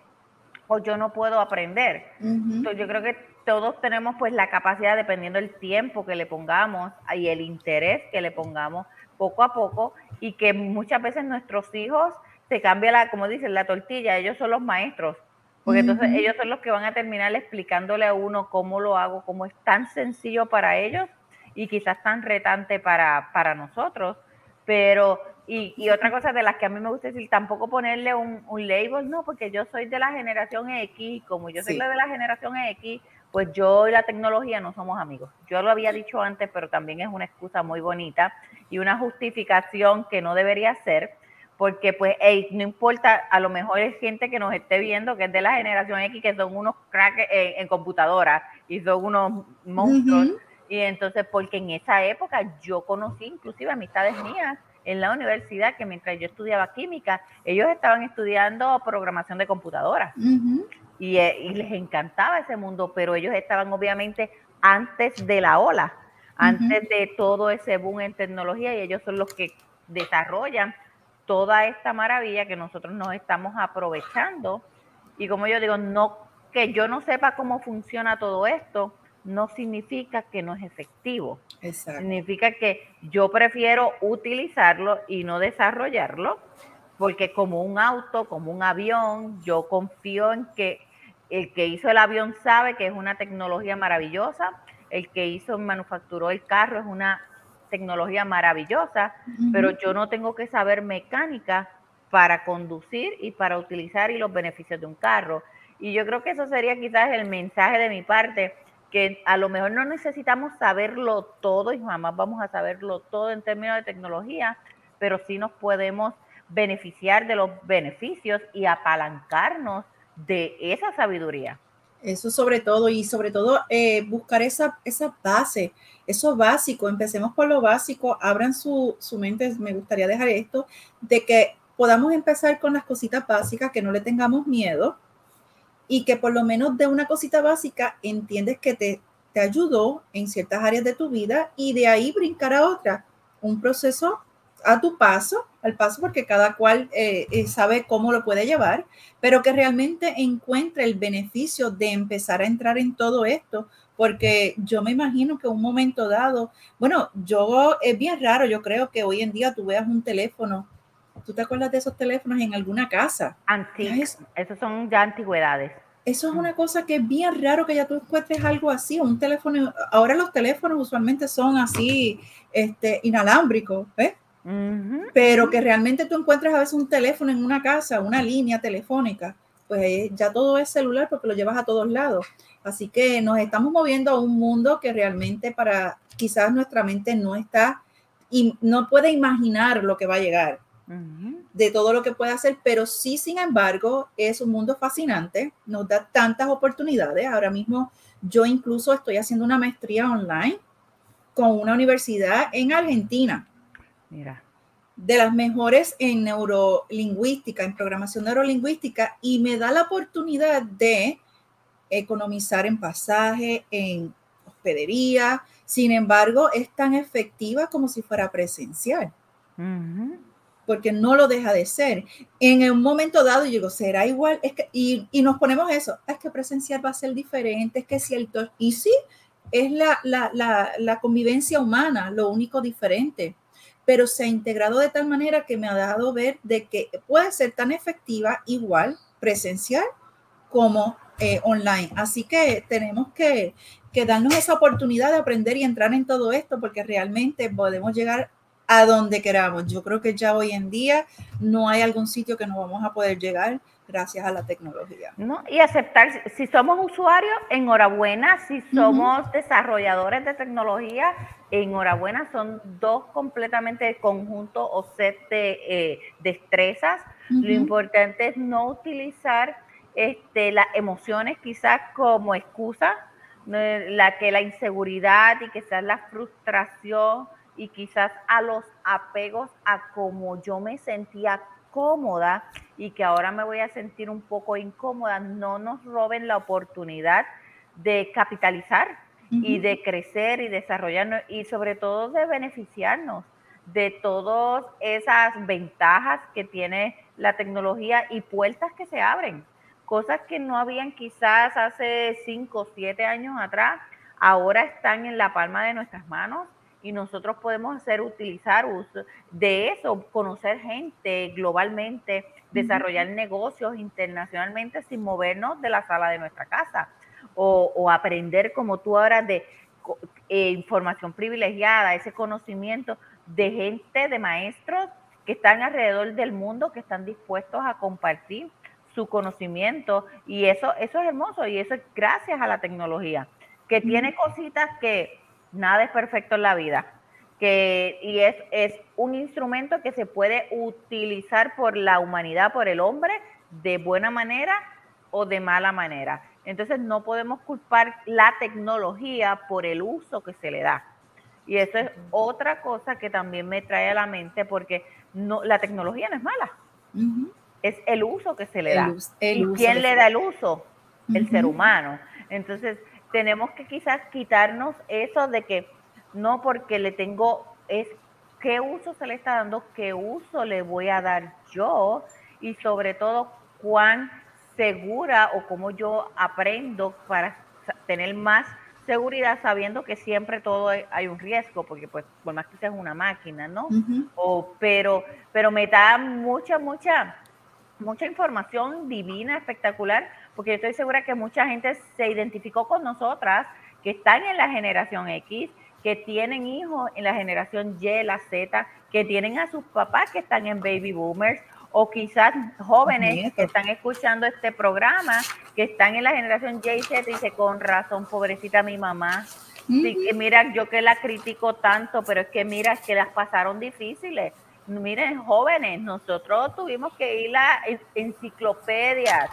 o yo no puedo aprender. Entonces yo creo que todos tenemos pues la capacidad, dependiendo del tiempo que le pongamos y el interés que le pongamos poco a poco y que muchas veces nuestros hijos se cambia la, como dicen, la tortilla, ellos son los maestros, porque entonces ellos son los que van a terminar explicándole a uno cómo lo hago, cómo es tan sencillo para ellos y quizás tan retante para, para nosotros, pero y, otra cosa de las que a mí me gusta decir, tampoco ponerle un, un label, no, porque yo soy de la generación X, como yo soy la de la generación X, pues yo y la tecnología no somos amigos. Yo lo había dicho antes, pero también es una excusa muy bonita y una justificación que no debería ser, porque pues no importa, a lo mejor es gente que nos esté viendo que es de la generación X, que son unos cracks en, en computadora y son unos monstruos. Y entonces, porque en esa época yo conocí inclusive amistades mías en la universidad que mientras yo estudiaba química, ellos estaban estudiando programación de computadoras y, eh, y, les encantaba ese mundo, pero ellos estaban obviamente antes de la ola, antes de todo ese boom en tecnología y ellos son los que desarrollan toda esta maravilla que nosotros nos estamos aprovechando. Y como yo digo, no que yo no sepa cómo funciona todo esto, no significa que no es efectivo. Significa que yo prefiero utilizarlo y no desarrollarlo, porque como un auto, como un avión, yo confío en que el que hizo el avión sabe que es una tecnología maravillosa, el que hizo, manufacturó el carro es una tecnología maravillosa, pero yo no tengo que saber mecánica para conducir y para utilizar y los beneficios de un carro. Y yo creo que eso sería quizás el mensaje de mi parte que a lo mejor no necesitamos saberlo todo y jamás vamos a saberlo todo en términos de tecnología, pero sí nos podemos beneficiar de los beneficios y apalancarnos de esa sabiduría. Eso sobre todo, y sobre todo eh, buscar esa, esa base, eso básico, empecemos por lo básico, abran su, su mente, me gustaría dejar esto, de que podamos empezar con las cositas básicas, que no le tengamos miedo, y que por lo menos de una cosita básica entiendes que te, te ayudó en ciertas áreas de tu vida y de ahí brincar a otra. Un proceso a tu paso, al paso porque cada cual eh, eh, sabe cómo lo puede llevar, pero que realmente encuentre el beneficio de empezar a entrar en todo esto, porque yo me imagino que un momento dado, bueno, yo es bien raro, yo creo que hoy en día tú veas un teléfono ¿Tú te acuerdas de esos teléfonos en alguna casa? Antiguos. Esos son ya antigüedades. Eso es una cosa que es bien raro que ya tú encuentres algo así, un teléfono. Ahora los teléfonos usualmente son así, este, inalámbricos, ¿ves? Pero que realmente tú encuentres a veces un teléfono en una casa, una línea telefónica, pues ya todo es celular porque lo llevas a todos lados. Así que nos estamos moviendo a un mundo que realmente para quizás nuestra mente no está y no puede imaginar lo que va a llegar de todo lo que puede hacer, pero sí, sin embargo, es un mundo fascinante, nos da tantas oportunidades. Ahora mismo yo incluso estoy haciendo una maestría online con una universidad en Argentina. Mira. De las mejores en neurolingüística, en programación neurolingüística, y me da la oportunidad de economizar en pasaje, en hospedería. Sin embargo, es tan efectiva como si fuera presencial porque no lo deja de ser. En un momento dado, yo digo, ¿será igual? Es que, y, nos ponemos eso, es que presencial va a ser diferente, es que cierto. Y sí, es la, la, convivencia humana, lo único diferente, pero se ha integrado de tal manera que me ha dado ver de que puede ser tan efectiva igual presencial como eh, online. Así que tenemos que, que darnos esa oportunidad de aprender y entrar en todo esto porque realmente podemos llegar a donde queramos. Yo creo que ya hoy en día no hay algún sitio que no vamos a poder llegar gracias a la tecnología. ¿No? Y aceptar, si somos usuarios, enhorabuena, si somos desarrolladores de tecnología, enhorabuena, son dos completamente conjuntos o set de eh, destrezas. Lo importante es no utilizar este, las emociones quizás como excusa, la que la inseguridad y quizás la frustración y quizás a los apegos a como yo me sentía cómoda y que ahora me voy a sentir un poco incómoda, no nos roben la oportunidad de capitalizar y de crecer y desarrollarnos y sobre todo de beneficiarnos de todas esas ventajas que tiene la tecnología y puertas que se abren, cosas que no habían quizás hace cinco o siete años atrás, ahora están en la palma de nuestras manos y nosotros podemos hacer utilizar uso de eso, conocer gente globalmente, desarrollar negocios internacionalmente sin movernos de la sala de nuestra casa. O, aprender como tú ahora de eh, información privilegiada, ese conocimiento de gente, de maestros que están alrededor del mundo, que están dispuestos a compartir su conocimiento. Y eso, eso es hermoso y eso es gracias a la tecnología, que tiene cositas que nada es perfecto en la vida. Que, y es, es un instrumento que se puede utilizar por la humanidad, por el hombre, de buena manera o de mala manera. Entonces no podemos culpar la tecnología por el uso que se le da. Y eso es otra cosa que también me trae a la mente porque no, la tecnología no es mala. Es el uso que se le da. ¿Y quién le da el uso? El ser humano. Entonces, tenemos que quizás quitarnos eso de que no porque le tengo, es qué uso se le está dando, qué uso le voy a dar yo y sobre todo cuán segura o cómo yo aprendo para tener más seguridad sabiendo que siempre todo hay un riesgo porque pues por más que sea una máquina, ¿no? o, pero, pero me da mucha, mucha, mucha información divina, espectacular, porque yo estoy segura que mucha gente se identificó con nosotras, que están en la generación X, que tienen hijos en la generación Y, la Z, que tienen a sus papás que están en baby boomers, o quizás jóvenes que están escuchando este programa, que están en la generación Y y Z, dice, con razón, pobrecita mi mamá. que mira, yo que la critico tanto, pero es que mira, es que las pasaron difíciles. Miren, jóvenes, nosotros tuvimos que ir a enciclopedias,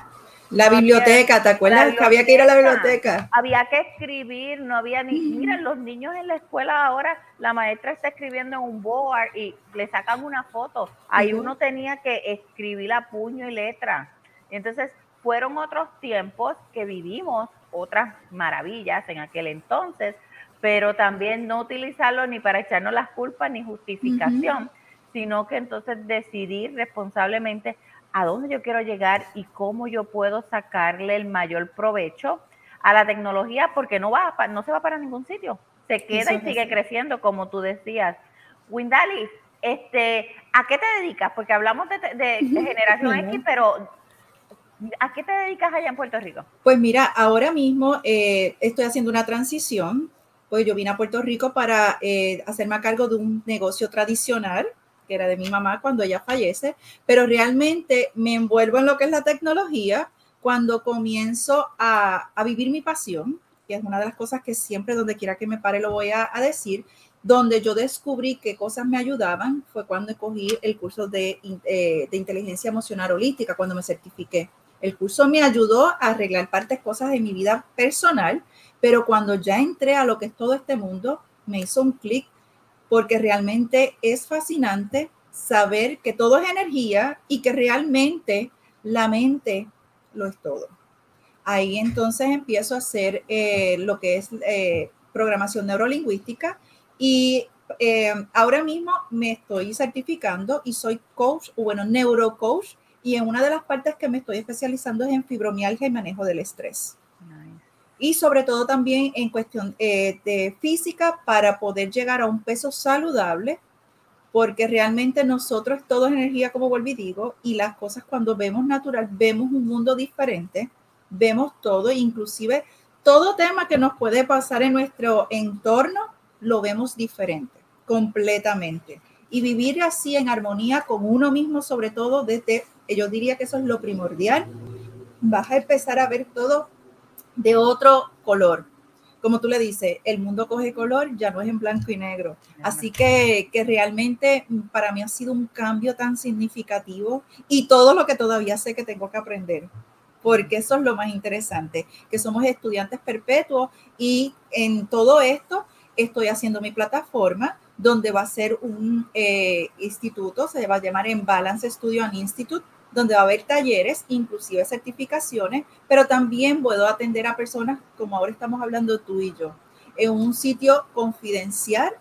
la biblioteca, ¿te acuerdas que había que ir a la biblioteca? Había que escribir, no había ni. Mira, los niños en la escuela ahora, la maestra está escribiendo en un board y le sacan una foto. Ahí uno tenía que escribir a puño y letra. Entonces, fueron otros tiempos que vivimos otras maravillas en aquel entonces, pero también no utilizarlo ni para echarnos las culpas ni justificación, sino que entonces decidir responsablemente a dónde yo quiero llegar y cómo yo puedo sacarle el mayor provecho a la tecnología porque no va no se va para ningún sitio. Se queda y sigue creciendo como tú decías. Windali este a qué te dedicas porque hablamos de, generación X pero ¿A qué te dedicas allá en Puerto Rico? Pues mira, ahora mismo eh, estoy haciendo una transición, pues yo vine a Puerto Rico para eh, hacerme a cargo de un negocio tradicional que era de mi mamá cuando ella fallece, pero realmente me envuelvo en lo que es la tecnología cuando comienzo a, vivir mi pasión, que es una de las cosas que siempre donde quiera que me pare lo voy a, decir, donde yo descubrí qué cosas me ayudaban fue cuando cogí el curso de, eh, de, inteligencia emocional holística, cuando me certifiqué. El curso me ayudó a arreglar partes cosas de mi vida personal, pero cuando ya entré a lo que es todo este mundo, me hizo un clic porque realmente es fascinante saber que todo es energía y que realmente la mente lo es todo. Ahí entonces empiezo a hacer eh, lo que es eh, programación neurolingüística y eh, ahora mismo me estoy certificando y soy coach, o bueno, neurocoach, y en una de las partes que me estoy especializando es en fibromialgia y manejo del estrés y sobre todo también en cuestión eh, de física para poder llegar a un peso saludable, porque realmente nosotros todo es energía, como volví digo, y las cosas cuando vemos natural, vemos un mundo diferente, vemos todo, inclusive todo tema que nos puede pasar en nuestro entorno, lo vemos diferente, completamente. y vivir así en armonía con uno mismo, sobre todo desde, yo diría que eso es lo primordial, vas a empezar a ver todo de otro color. Como tú le dices, el mundo coge color, ya no es en blanco y negro. Así que, que realmente para mí ha sido un cambio tan significativo y todo lo que todavía sé que tengo que aprender porque eso es lo más interesante, que somos estudiantes perpetuos y en todo esto estoy haciendo mi plataforma donde va a ser un eh, instituto, se va a llamar en Balance Studio and Institute, donde va a haber talleres, inclusive certificaciones, pero también puedo atender a personas como ahora estamos hablando tú y yo, en un sitio confidencial,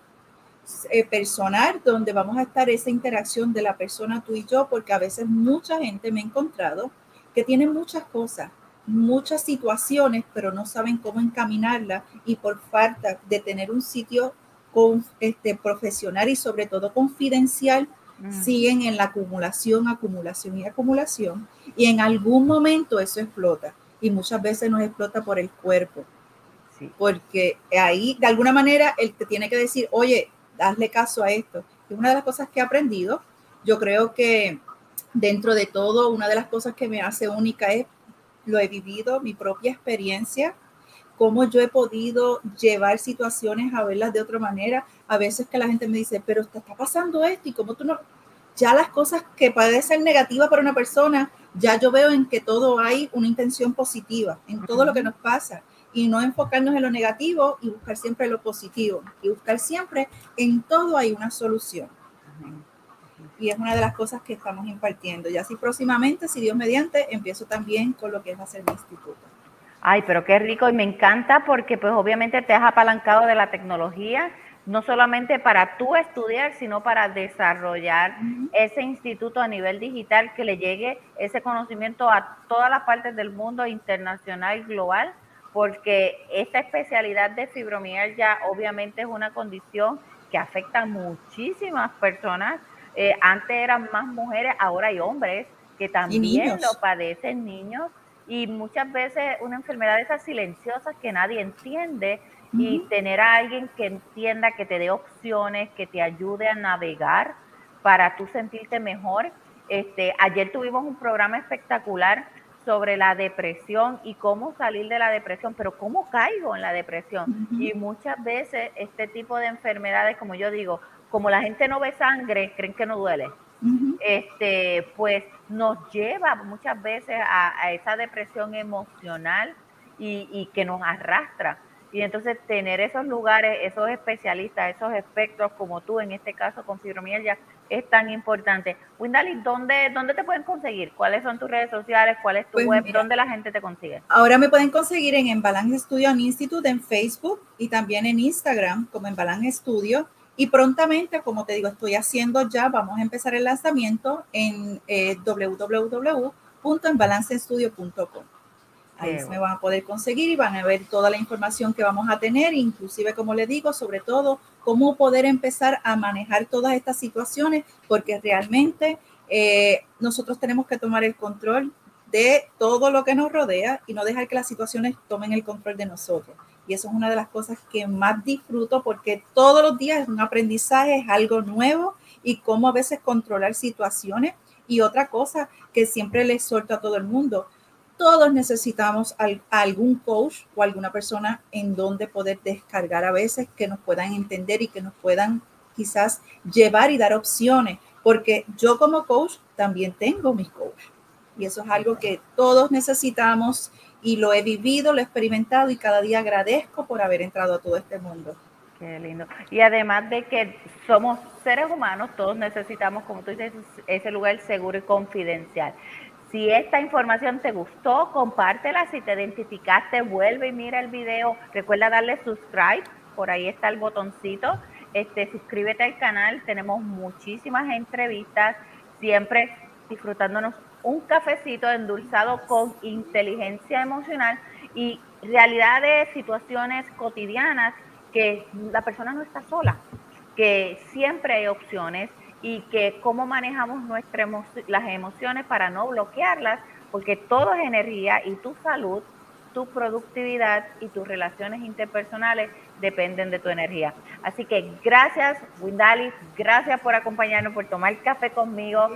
eh, personal, donde vamos a estar esa interacción de la persona tú y yo, porque a veces mucha gente me ha encontrado que tiene muchas cosas, muchas situaciones, pero no saben cómo encaminarla y por falta de tener un sitio con, este, profesional y sobre todo confidencial, mm. siguen en la acumulación, acumulación y acumulación. Y en algún momento eso explota. Y muchas veces nos explota por el cuerpo. Porque ahí, de alguna manera, él te tiene que decir, oye, hazle caso a esto. Es una de las cosas que he aprendido. Yo creo que dentro de todo, una de las cosas que me hace única es lo he vivido, mi propia experiencia, cómo yo he podido llevar situaciones a verlas de otra manera. A veces que la gente me dice, pero te está pasando esto y como tú no, ya las cosas que pueden ser negativas para una persona, ya yo veo en que todo hay una intención positiva, en todo lo que nos pasa y no enfocarnos en lo negativo y buscar siempre lo positivo y buscar siempre en todo hay una solución y es una de las cosas que estamos impartiendo. Y así próximamente, si Dios mediante, empiezo también con lo que es hacer mi instituto. Ay, pero qué rico y me encanta porque pues obviamente te has apalancado de la tecnología, no solamente para tú estudiar, sino para desarrollar ese instituto a nivel digital que le llegue ese conocimiento a todas las partes del mundo internacional y global, porque esta especialidad de fibromialgia obviamente es una condición que afecta a muchísimas personas. Eh, antes eran más mujeres, ahora hay hombres que también lo padecen, niños, y muchas veces una enfermedad de esas silenciosas que nadie entiende y tener a alguien que entienda, que te dé opciones, que te ayude a navegar para tú sentirte mejor. Este, ayer tuvimos un programa espectacular sobre la depresión y cómo salir de la depresión, pero cómo caigo en la depresión. Y muchas veces este tipo de enfermedades, como yo digo, como la gente no ve sangre, creen que no duele. Este, pues nos lleva muchas veces a, esa depresión emocional y, que nos arrastra. Y entonces tener esos lugares, esos especialistas, esos espectros como tú, en este caso con fibromialgia, es tan importante. Windali, ¿dónde, ¿dónde te pueden conseguir? ¿Cuáles son tus redes sociales? ¿Cuál es tu pues web? ¿Dónde la gente te consigue? Ahora me pueden conseguir en Embalance Studio Institute en Facebook y también en Instagram como Embalance Studio. Y prontamente, como te digo, estoy haciendo ya, vamos a empezar el lanzamiento en eh, www.embalancestudio.com. Ahí me van a poder conseguir y van a ver toda la información que vamos a tener, inclusive, como le digo, sobre todo, cómo poder empezar a manejar todas estas situaciones, porque realmente eh, nosotros tenemos que tomar el control de todo lo que nos rodea y no dejar que las situaciones tomen el control de nosotros. Y eso es una de las cosas que más disfruto porque todos los días es un aprendizaje, es algo nuevo y cómo a veces controlar situaciones. Y otra cosa que siempre le exhorto a todo el mundo, todos necesitamos algún coach o alguna persona en donde poder descargar a veces que nos puedan entender y que nos puedan quizás llevar y dar opciones, porque yo como coach también tengo mis coach. Y eso es algo que todos necesitamos y lo he vivido, lo he experimentado y cada día agradezco por haber entrado a todo este mundo. Qué lindo. Y además de que somos seres humanos, todos necesitamos, como tú dices, ese lugar seguro y confidencial. Si esta información te gustó, compártela. Si te identificaste, vuelve y mira el video. Recuerda darle subscribe. Por ahí está el botoncito. Este, suscríbete al canal. Tenemos muchísimas entrevistas. Siempre disfrutándonos un cafecito endulzado con inteligencia emocional y realidades, situaciones cotidianas que la persona no está sola, que siempre hay opciones y que cómo manejamos nuestras las emociones para no bloquearlas, porque todo es energía y tu salud tu productividad y tus relaciones interpersonales dependen de tu energía. Así que gracias, Windalis, gracias por acompañarnos, por tomar café conmigo.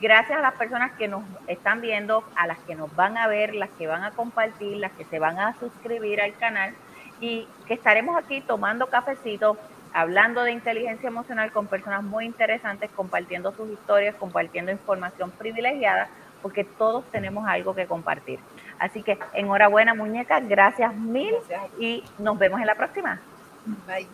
Gracias a las personas que nos están viendo, a las que nos van a ver, las que van a compartir, las que se van a suscribir al canal y que estaremos aquí tomando cafecito, hablando de inteligencia emocional con personas muy interesantes, compartiendo sus historias, compartiendo información privilegiada, porque todos tenemos algo que compartir. Así que enhorabuena, muñeca, gracias mil y nos vemos en la próxima. Bye.